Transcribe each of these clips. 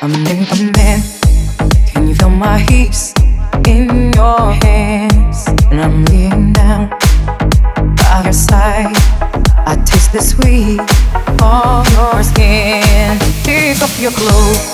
I'm in, I'm in. Can you feel my heat in your hands? And I'm laying down by your side. I taste the sweet of your skin. Take off your clothes,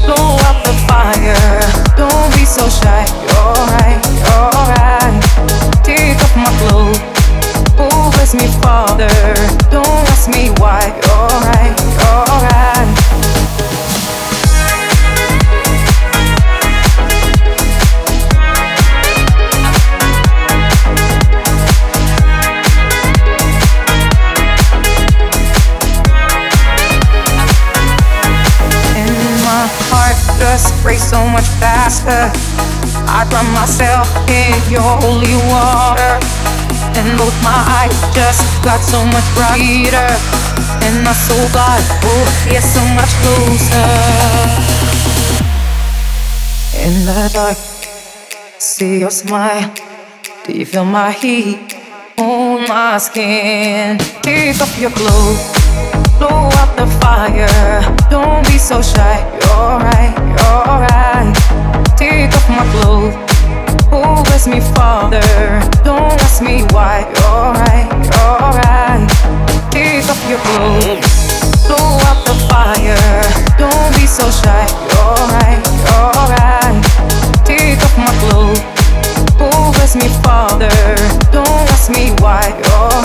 blow out the fire. Don't be so shy. You're right, you're right. Take off my clothes. Oh, bless me, Father. Don't ask me why. You're race so much faster. I drown myself in your holy water. And both my eyes just got so much brighter. And my soul got, oh, yeah, so much closer. In the dark, see your smile. Do you feel my heat on my skin? Take off your clothes, blow out the fire. Don't be so shy. You're right, my clothes. Oh, bless me, Father. Don't ask me why. You're right, you're right. Take off your clothes, blow out the fire. Don't be so shy. You're right, you're right. Take off my clothes. Oh, bless me, Father. Don't ask me why. You're